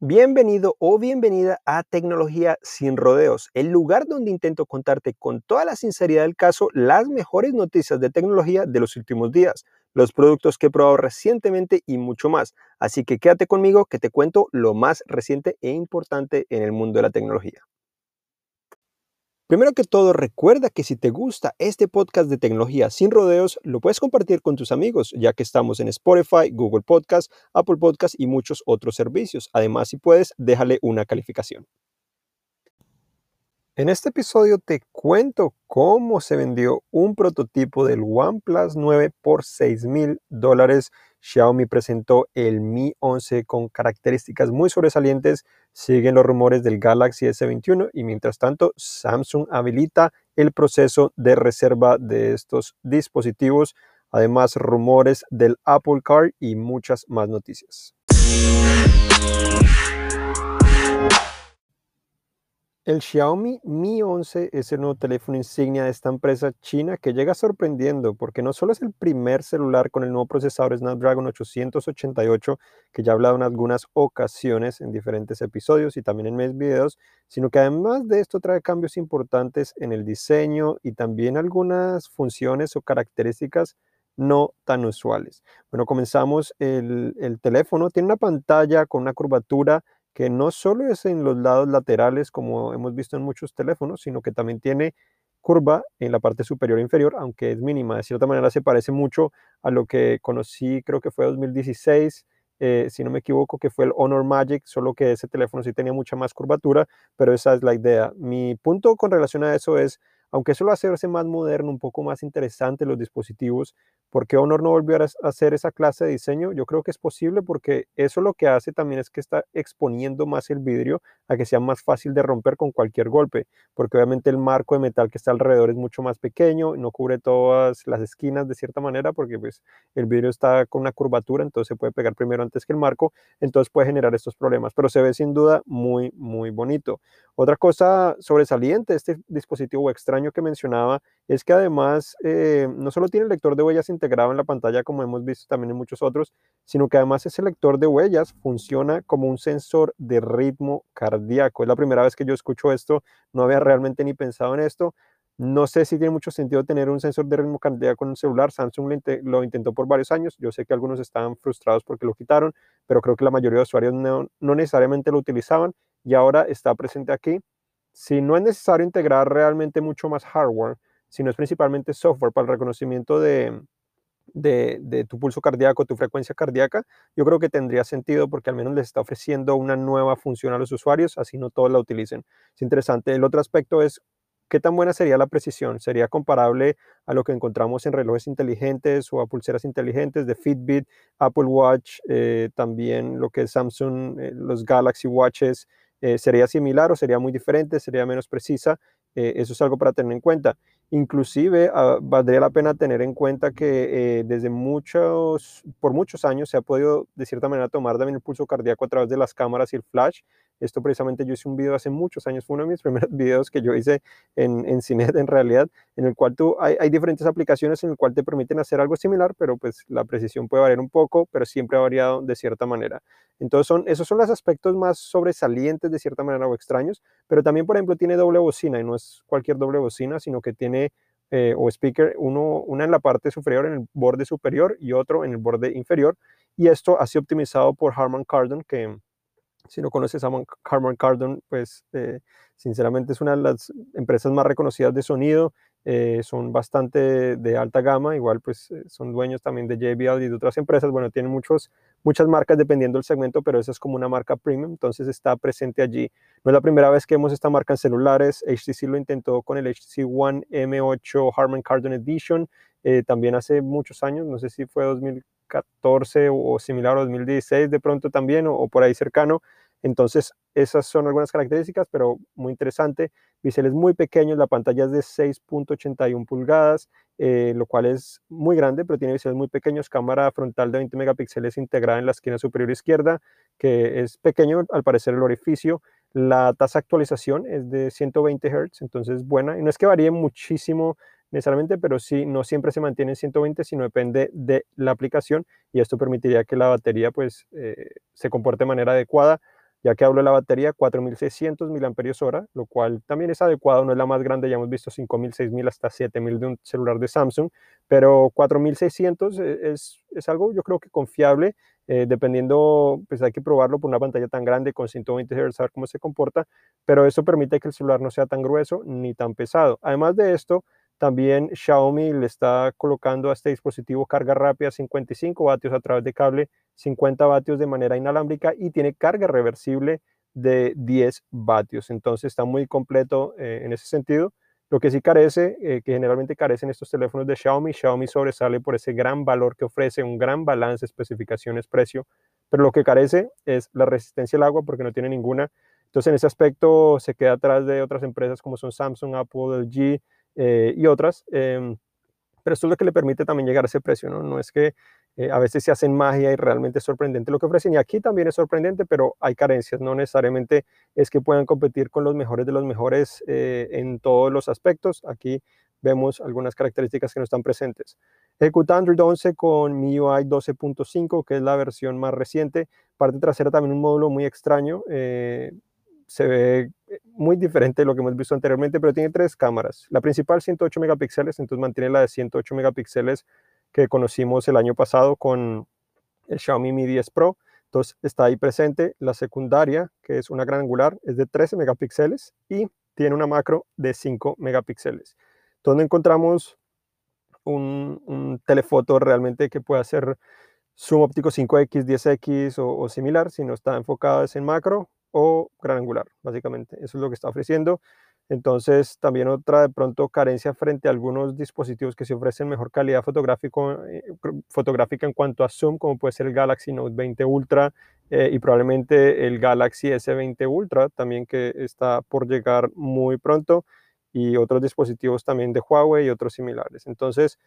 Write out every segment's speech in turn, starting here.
Bienvenido o bienvenida a Tecnología sin rodeos, el lugar donde intento contarte con toda la sinceridad del caso las mejores noticias de tecnología de los últimos días, los productos que he probado recientemente y mucho más. Así que quédate conmigo que te cuento lo más reciente e importante en el mundo de la tecnología. Primero que todo, recuerda que si te gusta este podcast de tecnología sin rodeos, lo puedes compartir con tus amigos, ya que estamos en Spotify, Google Podcast, Apple Podcast y muchos otros servicios. Además, si puedes, déjale una calificación. En este episodio te cuento cómo se vendió un prototipo del OnePlus 9 por 6 mil dólares. Xiaomi presentó el Mi 11 con características muy sobresalientes, siguen los rumores del Galaxy S21 y mientras tanto Samsung habilita el proceso de reserva de estos dispositivos, además rumores del Apple Car y muchas más noticias. El Xiaomi Mi 11 es el nuevo teléfono insignia de esta empresa china que llega sorprendiendo porque no solo es el primer celular con el nuevo procesador Snapdragon 888 que ya he hablado en algunas ocasiones en diferentes episodios y también en mis videos, sino que además de esto trae cambios importantes en el diseño y también algunas funciones o características no tan usuales. Bueno, comenzamos el, el teléfono, tiene una pantalla con una curvatura que no solo es en los lados laterales como hemos visto en muchos teléfonos, sino que también tiene curva en la parte superior e inferior, aunque es mínima. De cierta manera se parece mucho a lo que conocí, creo que fue 2016, eh, si no me equivoco, que fue el Honor Magic, solo que ese teléfono sí tenía mucha más curvatura, pero esa es la idea. Mi punto con relación a eso es, aunque eso lo hace verse más moderno, un poco más interesante los dispositivos, ¿Por qué Honor no volvió a hacer esa clase de diseño? Yo creo que es posible porque eso lo que hace también es que está exponiendo más el vidrio a que sea más fácil de romper con cualquier golpe, porque obviamente el marco de metal que está alrededor es mucho más pequeño, no cubre todas las esquinas de cierta manera, porque pues el vidrio está con una curvatura, entonces se puede pegar primero antes que el marco, entonces puede generar estos problemas, pero se ve sin duda muy, muy bonito. Otra cosa sobresaliente de este dispositivo extraño que mencionaba es que además eh, no solo tiene el lector de huellas integrado en la pantalla como hemos visto también en muchos otros, sino que además ese lector de huellas funciona como un sensor de ritmo cardíaco. Es la primera vez que yo escucho esto, no había realmente ni pensado en esto. No sé si tiene mucho sentido tener un sensor de ritmo cardíaco en un celular. Samsung lo, intentó por varios años. Yo sé que algunos estaban frustrados porque lo quitaron, pero creo que la mayoría de usuarios no, no necesariamente lo utilizaban y ahora está presente aquí. Si no es necesario integrar realmente mucho más hardware, sino es principalmente software para el reconocimiento de, tu pulso cardíaco, tu frecuencia cardíaca, yo creo que tendría sentido porque al menos les está ofreciendo una nueva función a los usuarios, así no todos la utilicen. Es interesante. El otro aspecto es qué tan buena sería la precisión. ¿Sería comparable a lo que encontramos en relojes inteligentes o a pulseras inteligentes de Fitbit, Apple Watch, eh, también lo que es Samsung, eh, los Galaxy Watches? Eh, ¿Sería similar o sería muy diferente? ¿Sería menos precisa? eso es algo para tener en cuenta. Inclusive ah, valdría la pena tener en cuenta que eh, desde muchos, por muchos años se ha podido de cierta manera tomar también el pulso cardíaco a través de las cámaras y el flash. Esto precisamente yo hice un video hace muchos años, fue uno de mis primeros videos que yo hice en, en Cinet en realidad, en el cual tú, hay, hay, diferentes aplicaciones en el cual te permiten hacer algo similar, pero pues la precisión puede variar un poco, pero siempre ha variado de cierta manera. Entonces son, esos son los aspectos más sobresalientes de cierta manera o extraños, pero también por ejemplo tiene doble bocina y no es cualquier doble bocina, sino que tiene eh, o speaker, uno, una en la parte superior, en el borde superior y otro en el borde inferior. Y esto ha sido optimizado por Harman Kardon, que si no conoces a Harman Kardon, pues eh, sinceramente es una de las empresas más reconocidas de sonido, eh, son bastante de alta gama, igual pues eh, son dueños también de JBL y de otras empresas, bueno, tienen muchos, muchas marcas dependiendo del segmento, pero esa es como una marca premium, entonces está presente allí. No es la primera vez que vemos esta marca en celulares, HTC lo intentó con el HTC One M8 Harman Kardon Edition, también hace muchos años, no sé si fue 2000 2014 o similar a 2016 de pronto también o, por ahí cercano. Entonces, esas son algunas características, pero muy interesante. Biseles muy pequeños, la pantalla es de 6.81 pulgadas, eh, lo cual es muy grande, pero tiene biseles muy pequeños. Cámara frontal de 20 megapíxeles integrada en la esquina superior izquierda, que es pequeño al parecer el orificio. La tasa de actualización es de 120 Hz, entonces es buena. Y no es que varíe muchísimo necesariamente, pero sí, no siempre se mantiene en 120, sino depende de la aplicación y esto permitiría que la batería pues eh, se comporte de manera adecuada. Ya que hablo de la batería, 4600 mAh, lo cual también es adecuado, no es la más grande, ya hemos visto 5000, 6000 hasta 7000 de un celular de Samsung, pero 4600 e, es, es algo yo creo que confiable eh, dependiendo, pues hay que probarlo por una pantalla tan grande con 120 Hz, a ver cómo se comporta, pero eso permite que el celular no sea tan grueso ni tan pesado. Además de esto, también Xiaomi le está colocando a este dispositivo carga rápida 55 vatios a través de cable, 50 vatios de manera inalámbrica y tiene carga reversible de 10 vatios. Entonces está muy completo eh, en ese sentido. Lo que sí carece, eh, que generalmente carecen estos teléfonos de Xiaomi, Xiaomi sobresale por ese gran valor que ofrece, un gran balance, especificaciones, precio, pero lo que carece es la resistencia al agua porque no tiene ninguna. Entonces en ese aspecto se queda atrás de otras empresas como son Samsung, Apple, LG eh, y otras. Em, pero esto es lo que le permite también llegar a ese precio, ¿no? No es que eh, a veces se hacen magia y realmente es sorprendente lo que ofrecen. Y aquí también es sorprendente, pero hay carencias. No necesariamente es que puedan competir con los mejores de los mejores eh, en todos los aspectos. Aquí vemos algunas características que no están presentes. Ejecuta Android 11 con MIUI 12.5, que es la versión más reciente. Parte trasera también un módulo muy extraño. Se ve muy diferente de lo que hemos visto anteriormente, pero tiene tres cámaras. La principal 108 megapíxeles, entonces mantiene la de 108 megapíxeles que conocimos el año pasado con el Xiaomi Mi 10 Pro. Entonces está ahí presente la secundaria, que es una gran angular, es de 13 megapíxeles y tiene una macro de 5 megapíxeles. Donde encontramos un, telefoto realmente que puede hacer zoom óptico 5X, 10X o, o similar, si no está enfocado en macro o gran angular, básicamente. Eso es lo que está ofreciendo. Entonces, también otra de pronto carencia frente a algunos dispositivos que se ofrecen mejor calidad fotográfico, eh, fotográfica en cuanto a zoom, como puede ser el Galaxy Note 20 Ultra eh, y probablemente el Galaxy S20 Ultra, también que está por llegar muy pronto, y otros dispositivos también de Huawei y otros similares. Entonces,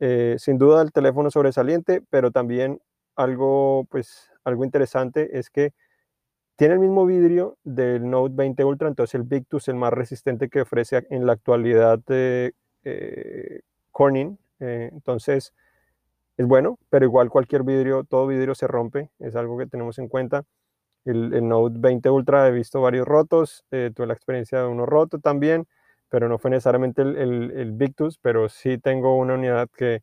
eh, sin duda el teléfono sobresaliente, pero también algo, pues, algo interesante es que tiene el mismo vidrio del Note 20 Ultra, entonces el Victus, el más resistente que ofrece en la actualidad de eh, Corning. Eh, entonces es bueno, pero igual cualquier vidrio, todo vidrio se rompe, es algo que tenemos en cuenta. El, Note 20 Ultra he visto varios rotos, eh, tuve la experiencia de uno roto también, pero no fue necesariamente el, el Victus, pero sí tengo una unidad que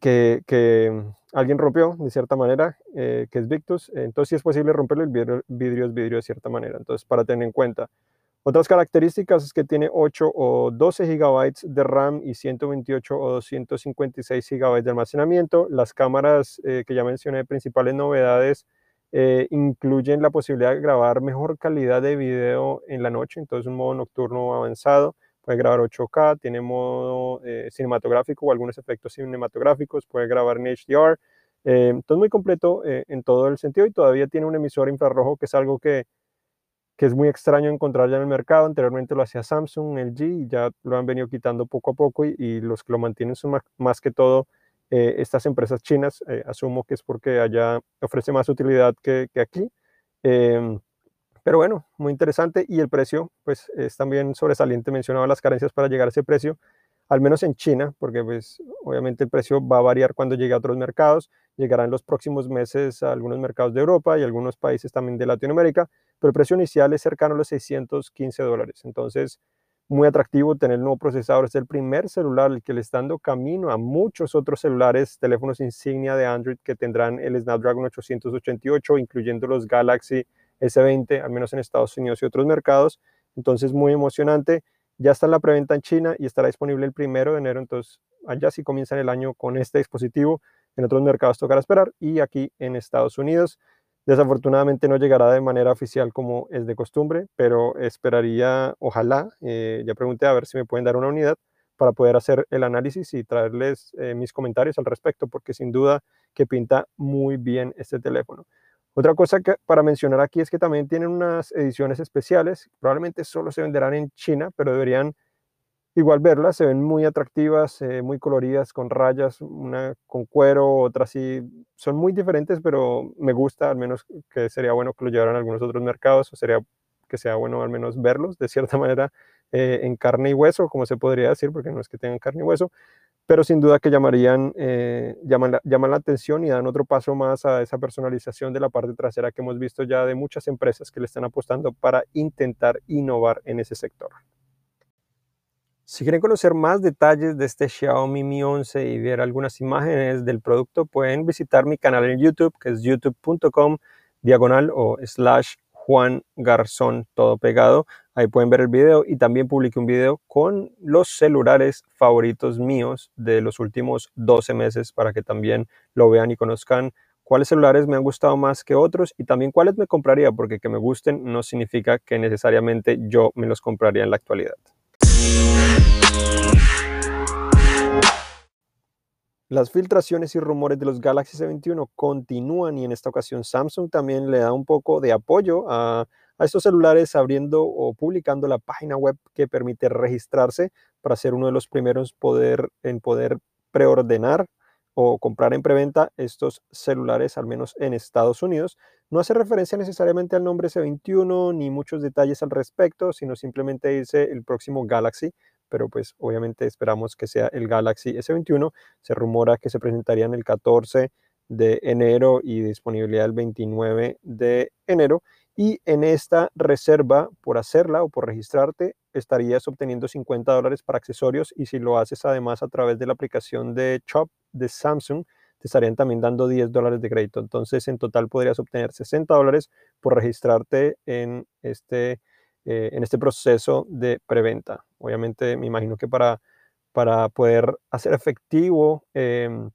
que, que, alguien rompió de cierta manera, eh, que es Victus. Entonces, si es posible romperlo, el vidrio, vidrio, es vidrio de cierta manera. Entonces, para tener en cuenta. Otras características es que tiene 8 o 12 GB de RAM y 128 o 256 GB de almacenamiento. Las cámaras eh, que ya mencioné, principales novedades, eh, incluyen la posibilidad de grabar mejor calidad de video en la noche, entonces un modo nocturno avanzado puede grabar 8K, tiene modo eh, cinematográfico o algunos efectos cinematográficos, puede grabar en HDR. Eh, entonces muy completo eh, en todo el sentido y todavía tiene un emisor infrarrojo que es algo que, que, es muy extraño encontrar ya en el mercado. Anteriormente lo hacía Samsung, LG y ya lo han venido quitando poco a poco y, los que lo mantienen son más, que todo estas empresas chinas. asumo que es porque allá ofrece más utilidad que, que aquí. Pero bueno, muy interesante y el precio pues es también sobresaliente, mencionaba las carencias para llegar a ese precio, al menos en China, porque pues obviamente el precio va a variar cuando llegue a otros mercados, llegará en los próximos meses a algunos mercados de Europa y algunos países también de Latinoamérica, pero el precio inicial es cercano a los 615 dólares, entonces muy atractivo tener el nuevo procesador, es el primer celular el que le está dando camino a muchos otros celulares, teléfonos insignia de Android que tendrán el Snapdragon 888, incluyendo los Galaxy S20, al menos en Estados Unidos y otros mercados. Entonces, muy emocionante. Ya está en la preventa en China y estará disponible el primero de enero. Entonces, allá sí comienzan el año con este dispositivo. En otros mercados tocará esperar. Y aquí en Estados Unidos, desafortunadamente no llegará de manera oficial como es de costumbre, pero esperaría, ojalá, eh, ya pregunté a ver si me pueden dar una unidad para poder hacer el análisis y traerles eh, mis comentarios al respecto, porque sin duda que pinta muy bien este teléfono. Otra cosa que, para mencionar aquí es que también tienen unas ediciones especiales, probablemente solo se venderán en China, pero deberían igual verlas, se ven muy atractivas, muy coloridas, con rayas, una con cuero, otra así, son muy diferentes, pero me gusta, al menos que sería bueno que lo llevaran a algunos otros mercados, o sería que sea bueno al menos verlos de cierta manera eh, en carne y hueso, como se podría decir, porque no es que tengan carne y hueso, pero sin duda que llamarían, eh, llaman, la, llaman la atención y dan otro paso más a esa personalización de la parte trasera que hemos visto ya de muchas empresas que le están apostando para intentar innovar en ese sector. Si quieren conocer más detalles de este Xiaomi Mi 11 y ver algunas imágenes del producto, pueden visitar mi canal en YouTube, que es youtube.com diagonal o slash Juan Garzón, todo pegado. Ahí pueden ver el video y también publiqué un video con los celulares favoritos míos de los últimos 12 meses para que también lo vean y conozcan cuáles celulares me han gustado más que otros y también cuáles me compraría, porque que me gusten no significa que necesariamente yo me los compraría en la actualidad. Las filtraciones y rumores de los Galaxy S21 continúan y en esta ocasión Samsung también le da un poco de apoyo a, estos celulares abriendo o publicando la página web que permite registrarse para ser uno de los primeros poder, en poder preordenar o comprar en preventa estos celulares, al menos en Estados Unidos. No hace referencia necesariamente al nombre S21 ni muchos detalles al respecto, sino simplemente dice el próximo Galaxy pero pues obviamente esperamos que sea el Galaxy S21. Se rumora que se presentaría en el 14 de enero y disponibilidad el 29 de enero. Y en esta reserva, por hacerla o por registrarte, estarías obteniendo 50 dólares para accesorios y si lo haces además a través de la aplicación de Shop de Samsung, te estarían también dando 10 dólares de crédito. Entonces, en total podrías obtener 60 dólares por registrarte en este eh, en este proceso de preventa. Obviamente me imagino que para, para poder hacer efectivo em,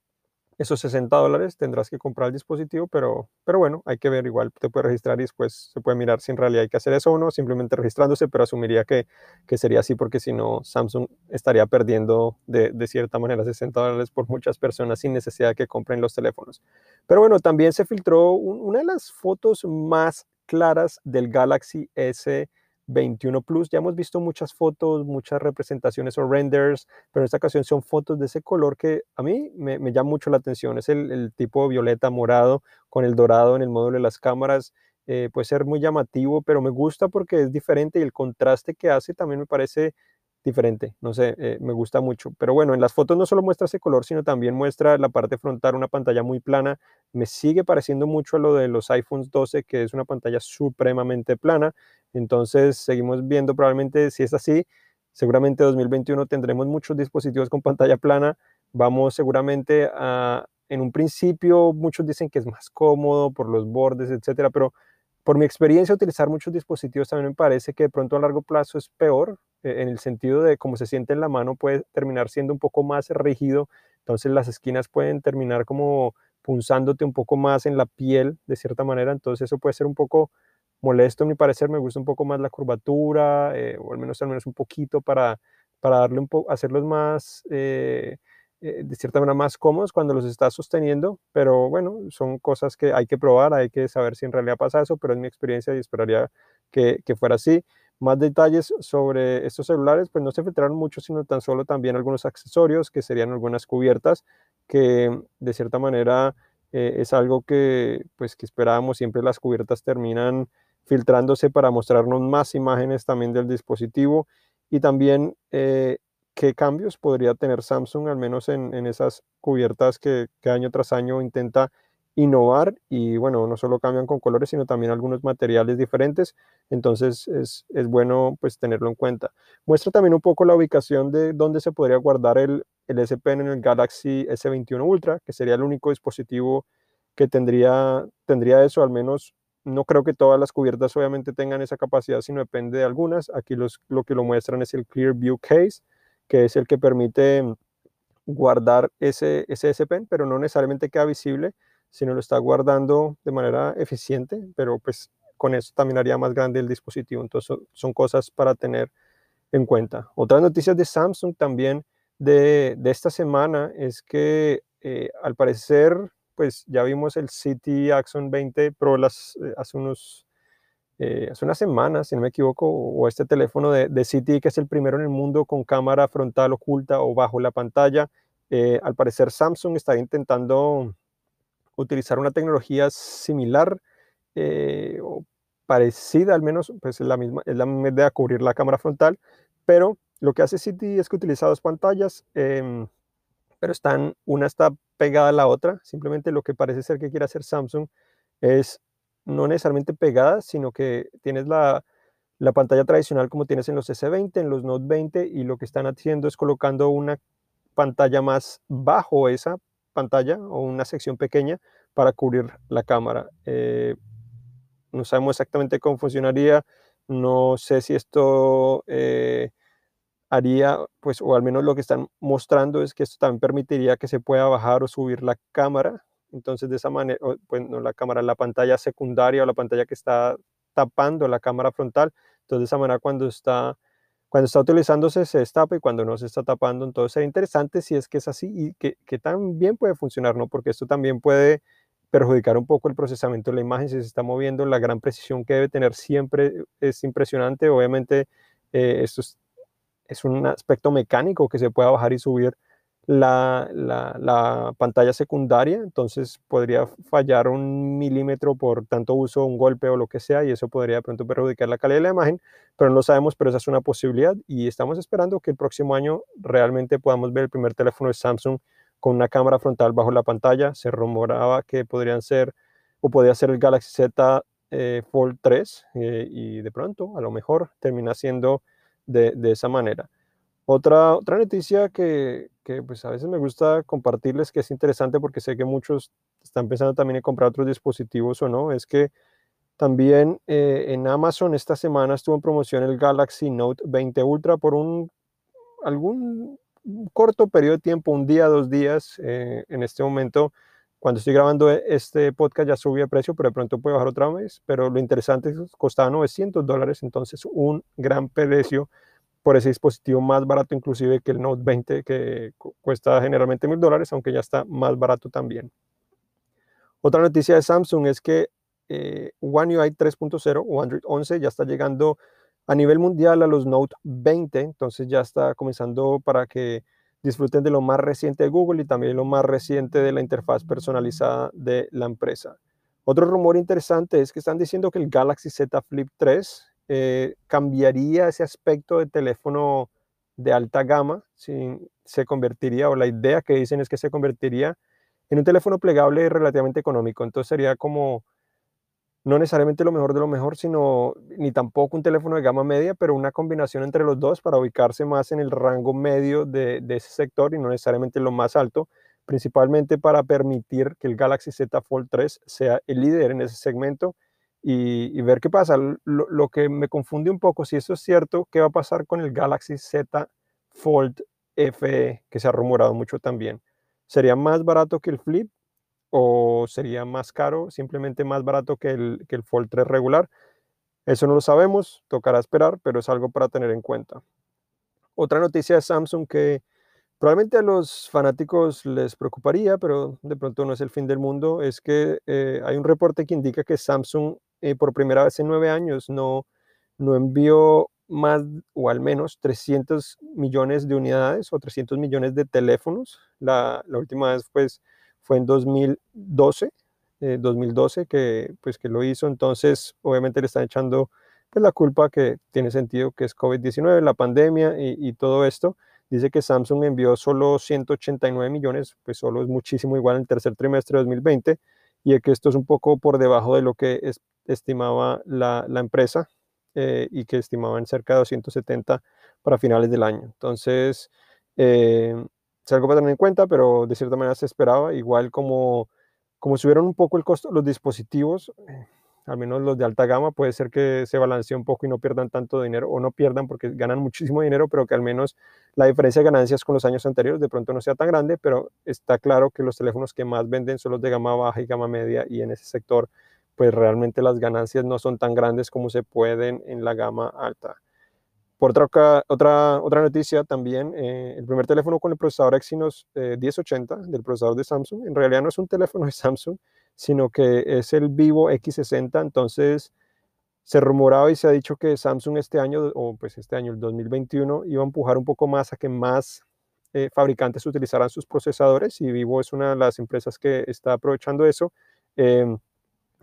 esos 60 dólares tendrás que comprar el dispositivo, pero, pero bueno, hay que ver, igual te puedes registrar y después se puede mirar si en realidad hay que hacer eso o no, simplemente registrándose, pero asumiría que, que sería así porque si no, Samsung estaría perdiendo de, de, cierta manera 60 dólares por muchas personas sin necesidad de que compren los teléfonos. Pero bueno, también se filtró una de las fotos más claras del Galaxy S 21 Plus. Ya hemos visto muchas fotos, muchas representaciones o renders, pero en esta ocasión son fotos de ese color que a mí me, llama mucho la atención. Es el, tipo violeta morado con el dorado en el módulo de las cámaras. Eh, puede ser muy llamativo, pero me gusta porque es diferente y el contraste que hace también me parece diferente, no sé, eh, me gusta mucho. Pero bueno, en las fotos no solo muestra ese color, sino también muestra la parte frontal, una pantalla muy plana. Me sigue pareciendo mucho a lo de los iPhones 12, que es una pantalla supremamente plana. Entonces, seguimos viendo probablemente si es así, seguramente 2021 tendremos muchos dispositivos con pantalla plana. Vamos seguramente a, en un principio, muchos dicen que es más cómodo por los bordes, etcétera, pero por mi experiencia, utilizar muchos dispositivos también me parece que de pronto a largo plazo es peor, eh, en el sentido de cómo se siente en la mano puede terminar siendo un poco más rígido, entonces las esquinas pueden terminar como punzándote un poco más en la piel de cierta manera, entonces eso puede ser un poco molesto a mi parecer, me gusta un poco más la curvatura, eh, o al menos al menos un poquito para, para darle un hacerlos más... Eh, eh, de cierta manera más cómodos cuando los estás sosteniendo, pero bueno, son cosas que hay que probar, hay que saber si en realidad pasa eso, pero es mi experiencia y esperaría que, que fuera así. Más detalles sobre estos celulares, pues no se filtraron mucho, sino tan solo también algunos accesorios, que serían algunas cubiertas, que de cierta manera eh, es algo que, pues, que esperábamos. Siempre las cubiertas terminan filtrándose para mostrarnos más imágenes también del dispositivo y también eh, qué cambios podría tener Samsung, al menos en, esas cubiertas que, año tras año intenta innovar y bueno, no solo cambian con colores, sino también algunos materiales diferentes, entonces es, bueno pues tenerlo en cuenta. Muestra también un poco la ubicación de dónde se podría guardar el, el S Pen en el Galaxy S21 Ultra, que sería el único dispositivo que tendría, tendría eso, al menos no creo que todas las cubiertas obviamente tengan esa capacidad, sino depende de algunas. Aquí los, lo que lo muestran es el Clear View Case, que es el que permite guardar ese, ese S Pen, pero no necesariamente queda visible, sino lo está guardando de manera eficiente, pero pues con eso también haría más grande el dispositivo. Entonces son cosas para tener en cuenta. Otras noticias de Samsung también de, esta semana es que eh, al parecer, pues ya vimos el City Axon 20 Pro las, eh, hace unos eh, hace unas semanas, si no me equivoco, o este teléfono de, de City, que es el primero en el mundo con cámara frontal oculta o bajo la pantalla. Eh, al parecer Samsung está intentando utilizar una tecnología similar, eh, parecida, al menos, pues es la misma, es la misma idea cubrir la cámara frontal, pero lo que hace City es que utiliza dos pantallas, em, pero están, una está pegada a la otra, simplemente lo que parece ser que quiere hacer Samsung es no necesariamente pegada, sino que tienes la, la pantalla tradicional como tienes en los S20, en los Note 20, y lo que están haciendo es colocando una pantalla más bajo esa pantalla o una sección pequeña para cubrir la cámara. Eh, no sabemos exactamente cómo funcionaría, no sé si esto eh, haría, pues, o al menos lo que están mostrando es que esto también permitiría que se pueda bajar o subir la cámara. Entonces, de esa manera, pues no la cámara, la pantalla secundaria o la pantalla que está tapando la cámara frontal. Entonces, de esa manera, cuando está, cuando está utilizándose, se destapa y cuando no se está tapando, entonces sería interesante si es que es así y que, que también puede funcionar, ¿no? Porque esto también puede perjudicar un poco el procesamiento de la imagen si se está moviendo. La gran precisión que debe tener siempre es impresionante. Obviamente, eh, esto es es un aspecto mecánico que se pueda bajar y subir la, la, pantalla secundaria, entonces podría fallar un milímetro por tanto uso, un golpe o lo que sea, y eso podría de pronto perjudicar la calidad de la imagen, pero no lo sabemos, pero esa es una posibilidad y estamos esperando que el próximo año realmente podamos ver el primer teléfono de Samsung con una cámara frontal bajo la pantalla. Se rumoraba que podrían ser o podría ser el Galaxy Z eh, Fold 3 eh, y de pronto a lo mejor termina siendo de, esa manera. Otra, otra noticia que, pues a veces me gusta compartirles, que es interesante porque sé que muchos están pensando también en comprar otros dispositivos o no, es que también eh, en Amazon esta semana estuvo en promoción el Galaxy Note 20 Ultra por un algún corto periodo de tiempo, un día, dos días. Eh, en este momento, cuando estoy grabando este podcast ya subió de precio, pero de pronto puede bajar otra vez. Pero lo interesante es que costaba 900 dólares, entonces un gran precio por ese dispositivo más barato inclusive que el Note 20 que cuesta generalmente mil dólares, aunque ya está más barato también. Otra noticia de Samsung es que eh, One UI 3.0 o Android 11 ya está llegando a nivel mundial a los Note 20, entonces ya está comenzando para que disfruten de lo más reciente de Google y también lo más reciente de la interfaz personalizada de la empresa. Otro rumor interesante es que están diciendo que el Galaxy Z Flip 3 eh, cambiaría ese aspecto de teléfono de alta gama, se convertiría, o la idea que dicen es que se convertiría en un teléfono plegable relativamente económico. Entonces sería como no necesariamente lo mejor de lo mejor, sino ni tampoco un teléfono de gama media, pero una combinación entre los dos para ubicarse más en el rango medio de, de ese sector y no necesariamente lo más alto, principalmente para permitir que el Galaxy Z Fold 3 sea el líder en ese segmento y, ver qué pasa. Lo, que me confunde un poco, si eso es cierto, ¿qué va a pasar con el Galaxy Z Fold FE, que se ha rumorado mucho también? ¿Sería más barato que el Flip o sería más caro, simplemente más barato que el, que el Fold 3 regular? Eso no lo sabemos, tocará esperar, pero es algo para tener en cuenta. Otra noticia de Samsung que probablemente a los fanáticos les preocuparía, pero de pronto no es el fin del mundo, es que eh, hay un reporte que indica que Samsung eh, por primera vez en nueve años no, no envió más o al menos 300 millones de unidades o 300 millones de teléfonos. La, la última vez pues, fue en 2012, 2012 eh, que, pues, que lo hizo. Entonces, obviamente le están echando pues, la culpa que tiene sentido que es COVID-19, la pandemia y, y, todo esto. Dice que Samsung envió solo 189 millones, pues solo es muchísimo igual en el tercer trimestre de 2020 y que esto es un poco por debajo de lo que es, estimaba la, empresa eh, y que estimaban cerca de 270 para finales del año. Entonces, eh, es algo para tener en cuenta, pero de cierta manera se esperaba, igual como, como subieron un poco el costo los dispositivos, eh, al menos los de alta gama, puede ser que se balancee un poco y no pierdan tanto dinero, o no pierdan porque ganan muchísimo dinero, pero que al menos la diferencia de ganancias con los años anteriores de pronto no sea tan grande, pero está claro que los teléfonos que más venden son los de gama baja y gama media, y en ese sector pues realmente las ganancias no son tan grandes como se pueden en la gama alta. Por otra, otra, otra noticia también, eh, el primer teléfono con el procesador Exynos 1080 del procesador de Samsung, en realidad no es un teléfono de Samsung, sino que es el Vivo X60, entonces se rumoraba y se ha dicho que Samsung este año, o pues este año, el 2021, iba a empujar un poco más a que más eh, fabricantes utilizaran sus procesadores y Vivo es una de las empresas que está aprovechando eso. Em,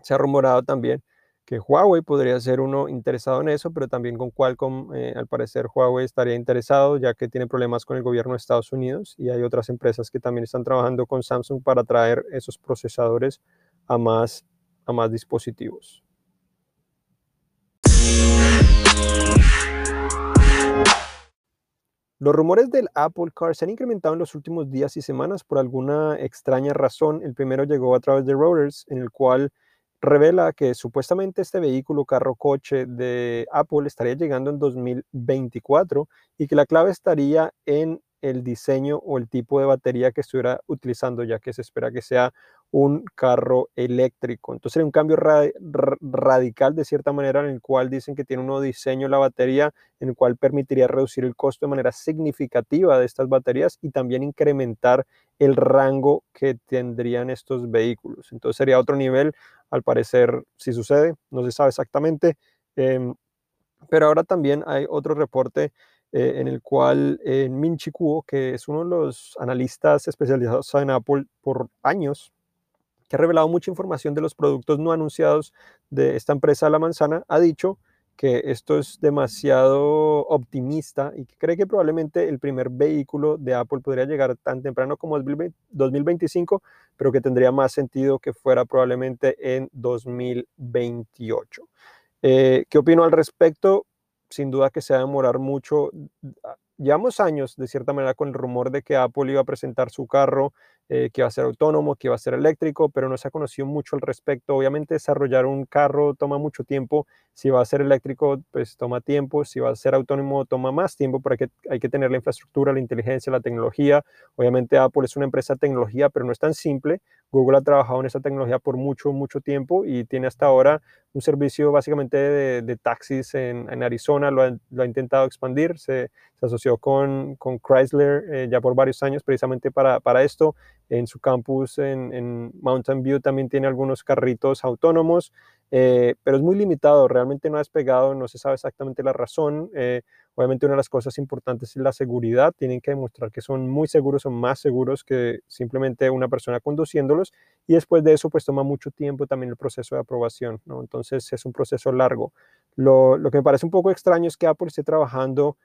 se ha rumorado también que Huawei podría ser uno interesado en eso, pero también con Qualcomm, eh, al parecer Huawei estaría interesado ya que tiene problemas con el gobierno de Estados Unidos y hay otras empresas que también están trabajando con Samsung para traer esos procesadores a más, a más dispositivos. Los rumores del Apple Car se han incrementado en los últimos días y semanas por alguna extraña razón. El primero llegó a través de Reuters, en el cual revela que supuestamente este vehículo carro coche de Apple estaría llegando en 2024 y que la clave estaría en el diseño o el tipo de batería que estuviera utilizando, ya que se espera que sea un carro eléctrico. Entonces sería un cambio radical de cierta manera en el cual dicen que tiene un nuevo diseño la batería, en el cual permitiría reducir el costo de manera significativa de estas baterías y también incrementar el rango que tendrían estos vehículos. Entonces sería otro nivel, al parecer, si sucede, no se sabe exactamente. Em, pero ahora también hay otro reporte eh, en el cual eh, Min Chi Kuo, que es uno de los analistas especializados en Apple por años, que ha revelado mucha información de los productos no anunciados de esta empresa La Manzana, ha dicho que esto es demasiado optimista y que cree que probablemente el primer vehículo de Apple podría llegar tan temprano como 2025, pero que tendría más sentido que fuera probablemente en 2028. Eh, ¿Qué opino al respecto? Sin duda que se va a demorar mucho. Llevamos años, de cierta manera, con el rumor de que Apple iba a presentar su carro eh, que va a ser autónomo, que va a ser eléctrico, pero no se ha conocido mucho al respecto. Obviamente desarrollar un carro toma mucho tiempo. Si va a ser eléctrico, pues toma tiempo. Si va a ser autónomo, toma más tiempo porque hay que tener la infraestructura, la inteligencia, la tecnología. Obviamente Apple es una empresa de tecnología, pero no es tan simple. Google ha trabajado en esa tecnología por mucho, mucho tiempo y tiene hasta ahora un servicio básicamente de, taxis en, Arizona, lo ha, intentado expandir, se, asoció con, con Chrysler eh, ya por varios años precisamente para, para esto. En su campus en, Mountain View también tiene algunos carritos autónomos, eh, pero es muy limitado, realmente no ha despegado, no se sabe exactamente la razón. Eh, obviamente una de las cosas importantes es la seguridad, tienen que demostrar que son muy seguros, son más seguros que simplemente una persona conduciéndolos y después de eso pues toma mucho tiempo también el proceso de aprobación, ¿no? entonces es un proceso largo. Lo, lo que me parece un poco extraño es que Apple esté trabajando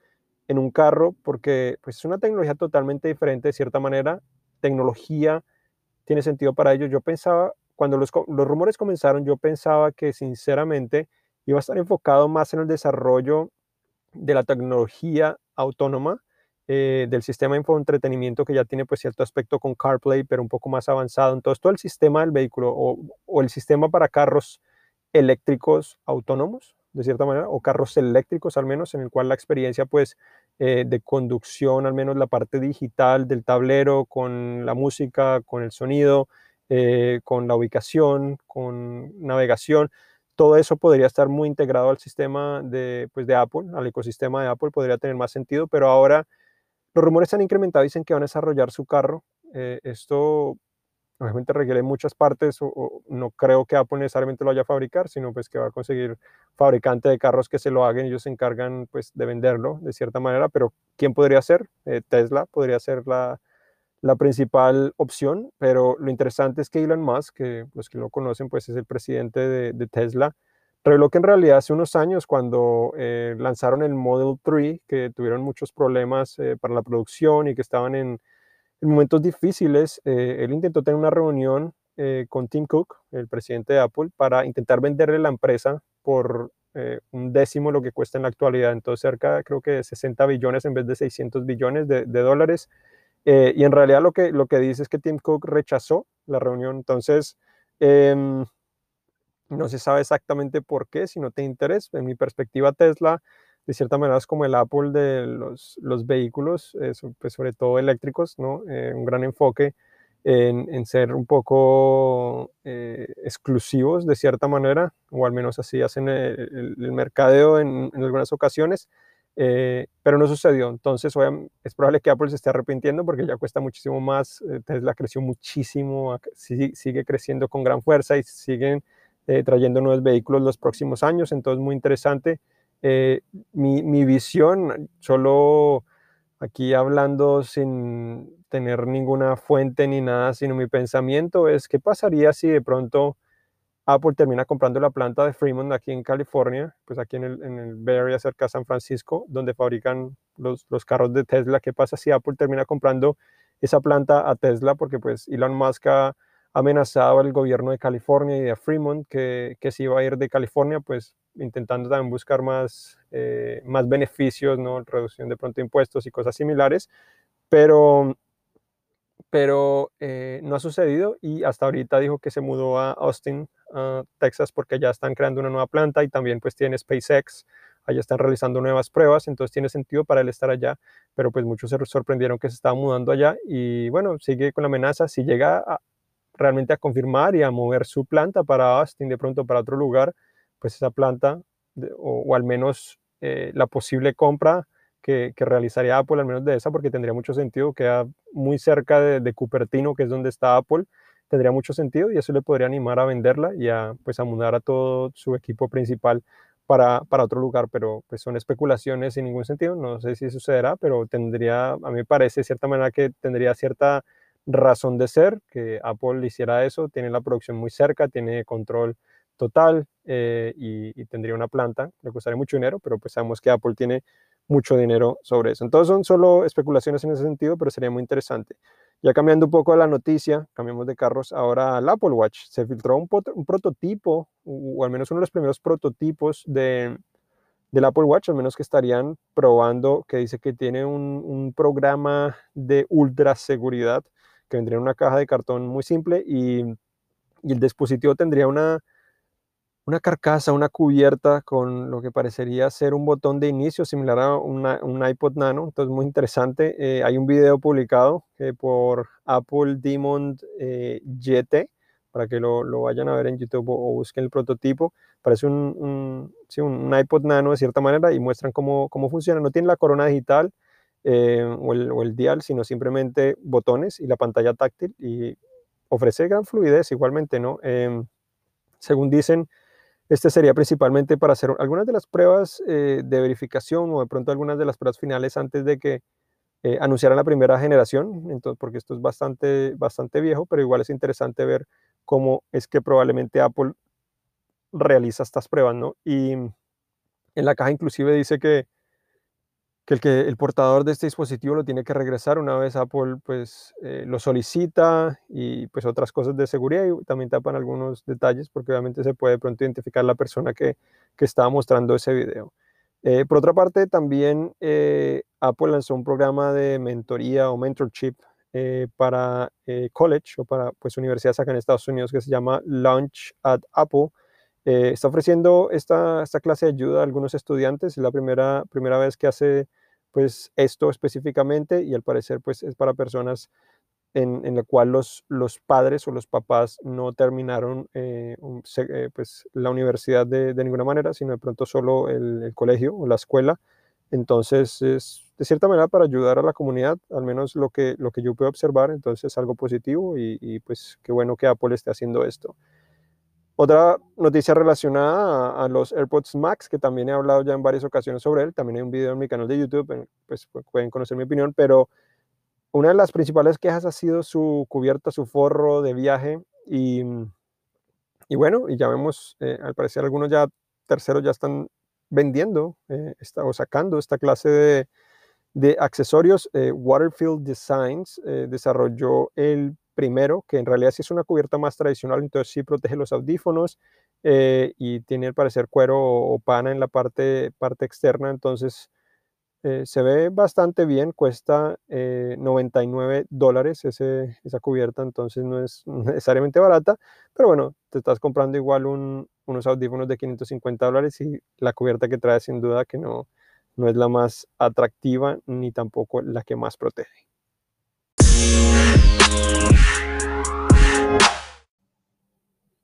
en un carro porque pues, es una tecnología totalmente diferente de cierta manera tecnología tiene sentido para ellos. Yo pensaba, cuando los, rumores comenzaron, yo pensaba que sinceramente iba a estar enfocado más en el desarrollo de la tecnología autónoma, eh, del sistema de infoentretenimiento que ya tiene pues cierto aspecto con CarPlay, pero un poco más avanzado. Entonces, todo el sistema del vehículo o, o el sistema para carros eléctricos autónomos, de cierta manera, o carros eléctricos al menos, en el cual la experiencia pues eh, de conducción, al menos la parte digital del tablero, con la música, con el sonido, eh, con la ubicación, con navegación, todo eso podría estar muy integrado al sistema de, pues, de Apple, al ecosistema de Apple, podría tener más sentido, pero ahora los rumores se han incrementado, dicen que van a desarrollar su carro. Eh, esto obviamente requiere muchas partes, o, no creo que Apple necesariamente lo vaya a fabricar, sino pues que va a conseguir fabricante de carros que se lo hagan, ellos se encargan pues de venderlo de cierta manera, pero ¿quién podría ser? Eh, Tesla podría ser la, la, principal opción, pero lo interesante es que Elon Musk, que los que lo conocen pues es el presidente de, Tesla, reveló que en realidad hace unos años cuando eh, lanzaron el Model 3, que tuvieron muchos problemas eh, para la producción y que estaban en en momentos difíciles, eh, él intentó tener una reunión eh, con Tim Cook, el presidente de Apple, para intentar venderle la empresa por eh, un décimo lo que cuesta en la actualidad, entonces cerca creo que de 60 billones en vez de 600 billones de, dólares. Y en realidad lo que, lo que dice es que Tim Cook rechazó la reunión, entonces em, no se sabe exactamente por qué, si no te interesa. En mi perspectiva, Tesla de cierta manera es como el Apple de los, los vehículos, pues sobre todo eléctricos, ¿no? Eh, un gran enfoque en, en ser un poco eh, exclusivos de cierta manera, o al menos así hacen el, mercadeo en, en, algunas ocasiones, eh, pero no sucedió. Entonces es probable que Apple se esté arrepintiendo porque ya cuesta muchísimo más, Tesla creció muchísimo, sigue, creciendo con gran fuerza y siguen trayendo nuevos vehículos los próximos años, entonces muy interesante. Eh, mi, visión, solo aquí hablando sin tener ninguna fuente ni nada, sino mi pensamiento es qué pasaría si de pronto Apple termina comprando la planta de Fremont aquí en California, pues aquí en el, en Bay Area cerca de San Francisco, donde fabrican los, los carros de Tesla. ¿Qué pasa si Apple termina comprando esa planta a Tesla? Porque pues Elon Musk ha amenazado al gobierno de California y de Fremont que, que se iba a ir de California, pues intentando también buscar más, eh, más beneficios, ¿no? reducción de pronto impuestos y cosas similares, pero, pero eh, no ha sucedido y hasta ahorita dijo que se mudó a Austin, Texas, porque ya están creando una nueva planta y también pues tiene SpaceX, allá están realizando nuevas pruebas, entonces tiene sentido para él estar allá, pero pues muchos se sorprendieron que se estaba mudando allá y bueno, sigue con la amenaza, si llega a, realmente a confirmar y a mover su planta para Austin, de pronto para otro lugar, pues esa planta, o, al menos eh, la posible compra que, realizaría Apple, al menos de esa, porque tendría mucho sentido, queda muy cerca de, Cupertino, que es donde está Apple, tendría mucho sentido y eso le podría animar a venderla y a, pues, a mudar a todo su equipo principal para, para, otro lugar, pero pues son especulaciones sin ningún sentido, no sé si sucederá, pero tendría, a mí me parece de cierta manera que tendría cierta razón de ser que Apple hiciera eso, tiene la producción muy cerca, tiene control total eh, y, tendría una planta, le costaría mucho dinero, pero pues sabemos que Apple tiene mucho dinero sobre eso. Entonces son solo especulaciones en ese sentido, pero sería muy interesante. Ya cambiando un poco de la noticia, cambiamos de carros ahora al Apple Watch. Se filtró un, prototipo, o al menos uno de los primeros prototipos de, del Apple Watch, al menos que estarían probando, que dice que tiene un, un programa de ultra seguridad, que vendría en una caja de cartón muy simple y, y el dispositivo tendría una, una carcasa, una cubierta con lo que parecería ser un botón de inicio similar a un iPod Nano. Entonces, muy interesante. Eh, hay un video publicado eh, por Apple Demon eh, para que lo, lo, vayan a ver en YouTube o, busquen el prototipo. Parece un, un, sí, un, iPod Nano de cierta manera y muestran cómo, cómo funciona. No tiene la corona digital o el, o el dial, sino simplemente botones y la pantalla táctil y ofrece gran fluidez igualmente, ¿no? Em, según dicen, este sería principalmente para hacer algunas de las pruebas eh, de verificación o de pronto algunas de las pruebas finales antes de que eh, anunciaran la primera generación, entonces, porque esto es bastante, bastante viejo, pero igual es interesante ver cómo es que probablemente Apple realiza estas pruebas, ¿no? Y en la caja inclusive dice que que el, portador de este dispositivo lo tiene que regresar una vez Apple pues eh, lo solicita y pues otras cosas de seguridad y también tapan algunos detalles porque obviamente se puede pronto identificar la persona que, que estaba mostrando ese video. Eh, por otra parte, también eh, Apple lanzó un programa de mentoría o mentorship para college o para pues, universidades acá en Estados Unidos que se llama Launch at Apple. Está ofreciendo esta, esta clase de ayuda a algunos estudiantes. Es la primera, primera vez que hace pues esto específicamente y al parecer pues es para personas en, en la cual los, los padres o los papás no terminaron eh, eh, pues la universidad de, de, ninguna manera, sino de pronto solo el, colegio o la escuela. Entonces es de cierta manera para ayudar a la comunidad, al menos lo que, lo que yo puedo observar, entonces es algo positivo y, y pues qué bueno que Apple esté haciendo esto. Otra noticia relacionada a, los AirPods Max, que también he hablado ya en varias ocasiones sobre él, también hay un video en mi canal de YouTube, pues pueden conocer mi opinión, pero una de las principales quejas ha sido su cubierta, su forro de viaje y, y bueno, y ya vemos, eh, al parecer algunos ya terceros ya están vendiendo eh, o sacando esta clase de, de accesorios. Eh, Waterfield Designs desarrolló el primero, que en realidad sí es una cubierta más tradicional, entonces sí protege los audífonos eh, y tiene al parecer cuero o, pana en la parte, parte externa, entonces eh, se ve bastante bien, cuesta 99 eh, dólares esa cubierta, entonces no es necesariamente barata, pero bueno, te estás comprando igual unos audífonos de 550 dólares y la cubierta que trae sin duda que no, no es la más atractiva ni tampoco la que más protege.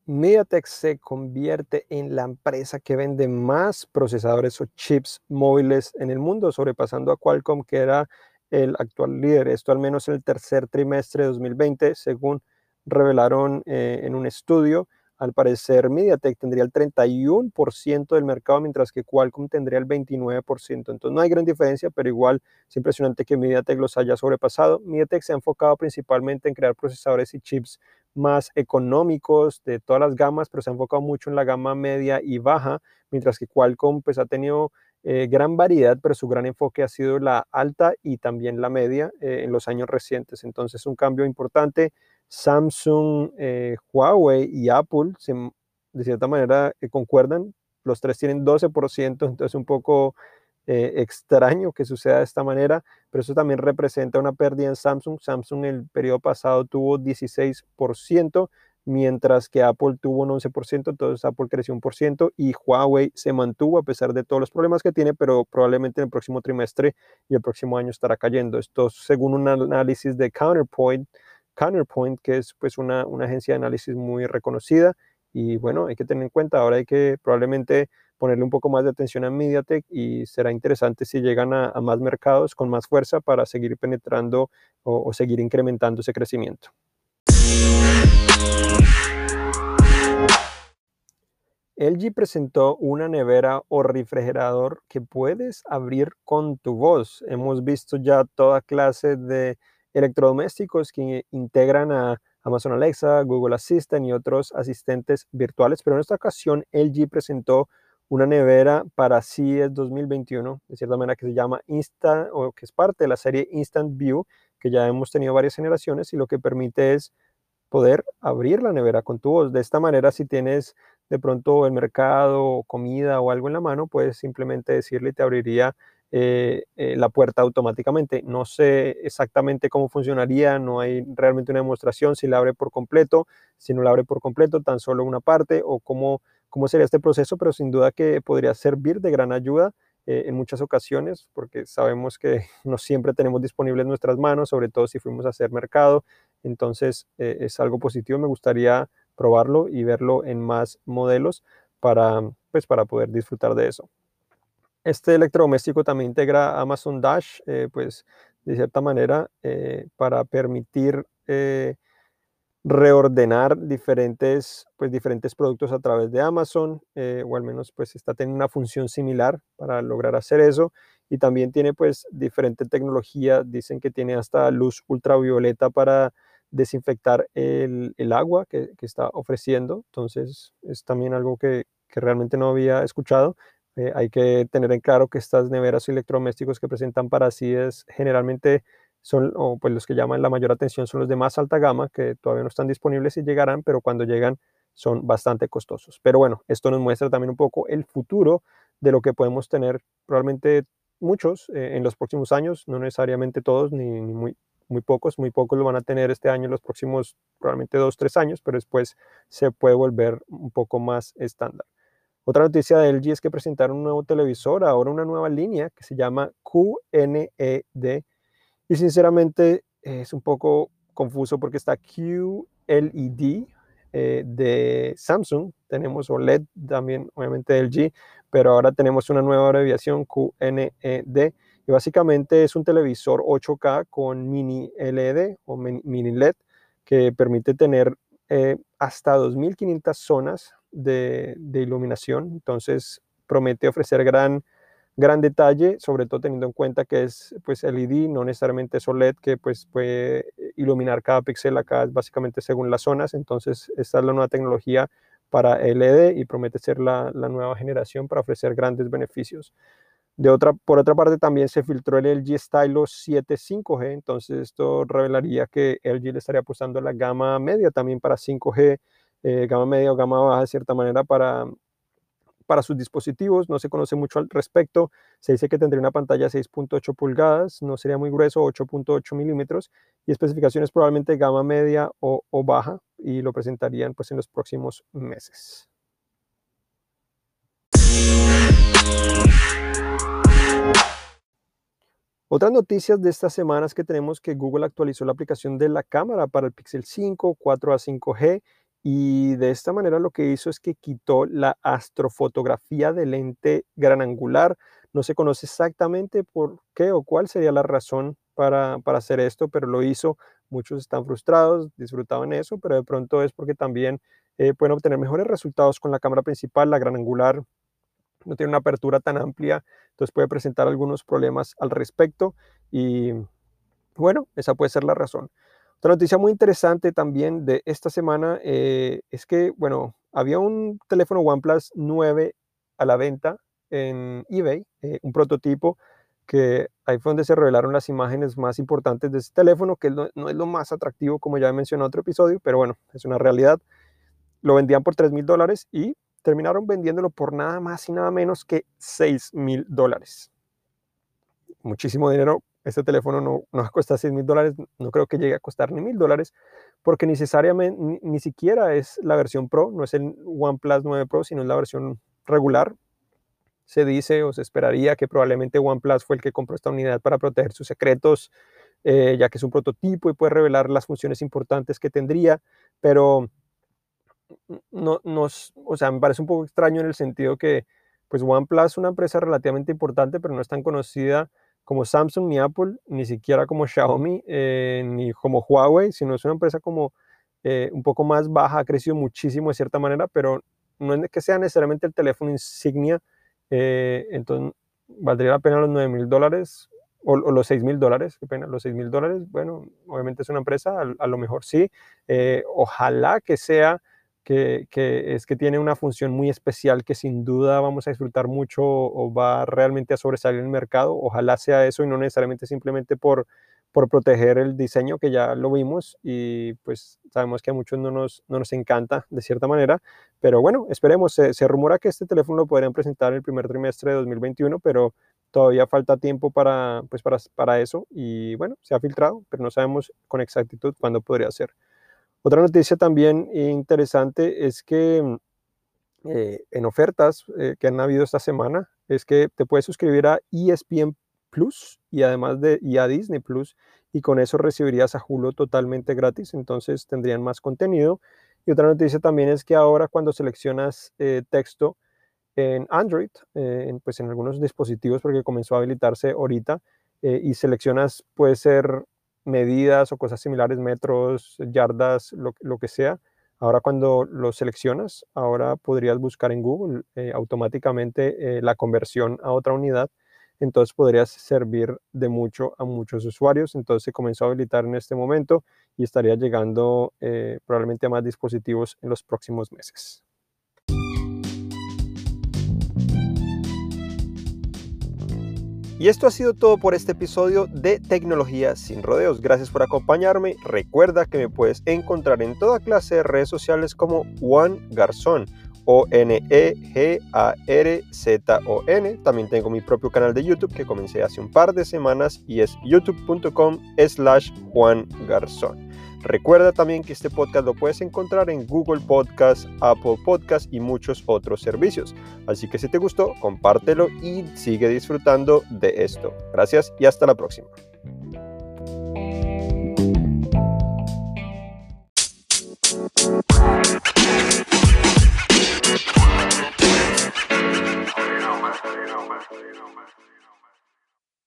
MediaTek se convierte en la empresa que vende más procesadores o chips móviles en el mundo, sobrepasando a Qualcomm, que era el actual líder. Esto al menos en el tercer trimestre de 2020, según revelaron eh, en un estudio. Al parecer, MediaTek tendría el 31% del mercado, mientras que Qualcomm tendría el 29%. Entonces, no hay gran diferencia, pero igual es impresionante que MediaTek los haya sobrepasado. MediaTek se ha enfocado principalmente en crear procesadores y chips más económicos de todas las gamas, pero se ha enfocado mucho en la gama media y baja, mientras que Qualcomm pues ha tenido eh, gran variedad, pero su gran enfoque ha sido la alta y también la media eh, en los años recientes. Entonces, un cambio importante. Samsung, eh, Huawei y Apple, de cierta manera, concuerdan. Los tres tienen 12%, entonces un poco extraño que suceda de esta manera, pero eso también representa una pérdida en Samsung. Samsung el periodo pasado tuvo 16%, mientras que Apple tuvo un 11%, entonces Apple creció un por ciento y Huawei se mantuvo a pesar de todos los problemas que tiene, pero probablemente en el próximo trimestre y el próximo año estará cayendo. Esto según un análisis de Counterpoint, Counterpoint que es pues una, una agencia de análisis muy reconocida y bueno, hay que tener en cuenta, ahora hay que probablemente ponerle un poco más de atención a MediaTek y será interesante si llegan a, más mercados con más fuerza para seguir penetrando o seguir incrementando ese crecimiento. LG presentó una nevera o refrigerador que puedes abrir con tu voz. Hemos visto ya toda clase de electrodomésticos que integran a Amazon Alexa, Google Assistant y otros asistentes virtuales, pero en esta ocasión LG presentó una nevera para CES 2021, de cierta manera que se llama Instant o que es parte de la serie Instant View, que ya hemos tenido varias generaciones y lo que permite es poder abrir la nevera con tu voz. De esta manera, si tienes de pronto el mercado, comida o algo en la mano, puedes simplemente decirle y te abriría eh, eh, la puerta automáticamente. No sé exactamente cómo funcionaría, no hay realmente una demostración si la abre por completo, si no la abre por completo, tan solo una parte o cómo, cómo sería este proceso, pero sin duda que podría servir de gran ayuda eh, en muchas ocasiones, porque sabemos que no siempre tenemos disponibles nuestras manos, sobre todo si fuimos a hacer mercado. Entonces eh, es algo positivo, me gustaría probarlo y verlo en más modelos para, pues, para poder disfrutar de eso. Este electrodoméstico también integra Amazon Dash, eh, pues de cierta manera, para permitir reordenar diferentes, pues, diferentes productos a través de Amazon, eh, o al menos pues está teniendo una función similar para lograr hacer eso. Y también tiene pues diferente tecnología, dicen que tiene hasta luz ultravioleta para desinfectar el, agua que, está ofreciendo. Entonces es también algo que, realmente no había escuchado. Eh, hay que tener en claro que estas neveras o electrodomésticos que presentan para sí es generalmente son, o pues los que llaman la mayor atención son los de más alta gama, que todavía no están disponibles y llegarán, pero cuando llegan son bastante costosos. Pero bueno, esto nos muestra también un poco el futuro de lo que podemos tener probablemente muchos eh, en los próximos años, no necesariamente todos, ni, muy, muy pocos, muy pocos lo van a tener este año, los próximos probablemente dos, tres años, pero después se puede volver un poco más estándar. Otra noticia de LG es que presentaron un nuevo televisor, ahora una nueva línea que se llama QNED y sinceramente es un poco confuso porque está QLED eh, de Samsung, tenemos OLED también, obviamente LG, pero ahora tenemos una nueva abreviación QNED y básicamente es un televisor 8K con mini LED o mini LED que permite tener eh, hasta 2500 zonas de, de, iluminación, entonces promete ofrecer gran gran detalle, sobre todo teniendo en cuenta que es pues LED, no necesariamente es OLED, que pues puede iluminar cada píxel acá básicamente según las zonas, entonces esta es la nueva tecnología para LED y promete ser la, nueva generación para ofrecer grandes beneficios. De otra, por otra parte, también se filtró el LG Stylo 7 5G, entonces esto revelaría que LG le estaría apostando a la gama media también para 5G, eh, gama media o gama baja de cierta manera para para sus dispositivos, no se conoce mucho al respecto. Se dice que tendría una pantalla 6.8 pulgadas, no sería muy grueso, 8.8 milímetros, y especificaciones probablemente gama media o, baja, y lo presentarían pues en los próximos meses. Otras noticias de estas semanas que tenemos que Google actualizó la aplicación de la cámara para el Pixel 5, 4A 5G y de esta manera lo que hizo es que quitó la astrofotografía de lente gran angular. No se conoce exactamente por qué o cuál sería la razón para, hacer esto, pero lo hizo. Muchos están frustrados, disfrutaban eso, pero de pronto es porque también eh, pueden obtener mejores resultados con la cámara principal, la gran angular. No tiene una apertura tan amplia, entonces puede presentar algunos problemas al respecto. Y bueno, esa puede ser la razón. Otra noticia muy interesante también de esta semana eh, es que, bueno, había un teléfono OnePlus 9 a la venta en eBay, eh, un prototipo que ahí fue donde se revelaron las imágenes más importantes de este teléfono, que no, es lo más atractivo, como ya mencioné en otro episodio, pero bueno, es una realidad. Lo vendían por 3 mil dólares y terminaron vendiéndolo por nada más y nada menos que 6 mil dólares. Muchísimo dinero. Este teléfono no, no cuesta 6 mil dólares, no creo que llegue a costar ni mil dólares, porque necesariamente ni, ni siquiera es la versión Pro, no es el OnePlus 9 Pro, sino es la versión regular, se dice o se esperaría que probablemente OnePlus fue el que compró esta unidad para proteger sus secretos, eh, ya que es un prototipo y puede revelar las funciones importantes que tendría, pero no, nos, o sea, me parece un poco extraño en el sentido que pues OnePlus es una empresa relativamente importante, pero no es tan conocida como Samsung ni Apple, ni siquiera como Xiaomi, eh, ni como Huawei, sino es una empresa como eh, un poco más baja, ha crecido muchísimo de cierta manera, pero no es que sea necesariamente el teléfono insignia eh, entonces, valdría la pena los 9 mil dólares o, los 6 mil dólares, qué pena, los 6 mil dólares, bueno, obviamente es una empresa, a, lo mejor sí, eh, ojalá que sea que, es que tiene una función muy especial que sin duda vamos a disfrutar mucho o va realmente a sobresalir en el mercado, ojalá sea eso y no necesariamente simplemente por por proteger el diseño que ya lo vimos y pues sabemos que a muchos no nos, no nos encanta de cierta manera, pero bueno, esperemos, se, rumora que este teléfono lo podrían presentar en el primer trimestre de 2021, pero todavía falta tiempo para, pues para, para eso y bueno, se ha filtrado, pero no sabemos con exactitud cuándo podría ser. Otra noticia también interesante es que eh, en ofertas eh, que han habido esta semana es que te puedes suscribir a ESPN Plus y además de y a Disney Plus y con eso recibirías a Hulu totalmente gratis, entonces tendrían más contenido. Y otra noticia también es que ahora cuando seleccionas eh, texto en Android, eh, pues en algunos dispositivos, porque comenzó a habilitarse ahorita, y seleccionas, puede ser medidas o cosas similares, metros, yardas, lo, lo que sea. Ahora cuando lo seleccionas, ahora podrías buscar en Google automáticamente la conversión a otra unidad entonces podría servir de mucho a muchos usuarios. Entonces se comenzó a habilitar en este momento y estaría llegando eh, probablemente a más dispositivos en los próximos meses. Y esto ha sido todo por este episodio de Tecnología sin Rodeos. Gracias por acompañarme. Recuerda que me puedes encontrar en toda clase de redes sociales como Juan Garzón o-N-E-G-A-R-Z-O-N. También tengo mi propio canal de YouTube que comencé hace un par de semanas y es youtube.com slash Juan. Recuerda también que este podcast lo puedes encontrar en Google Podcast, Apple Podcast y muchos otros servicios. Así que si te gustó, compártelo y sigue disfrutando de esto. Gracias y hasta la próxima.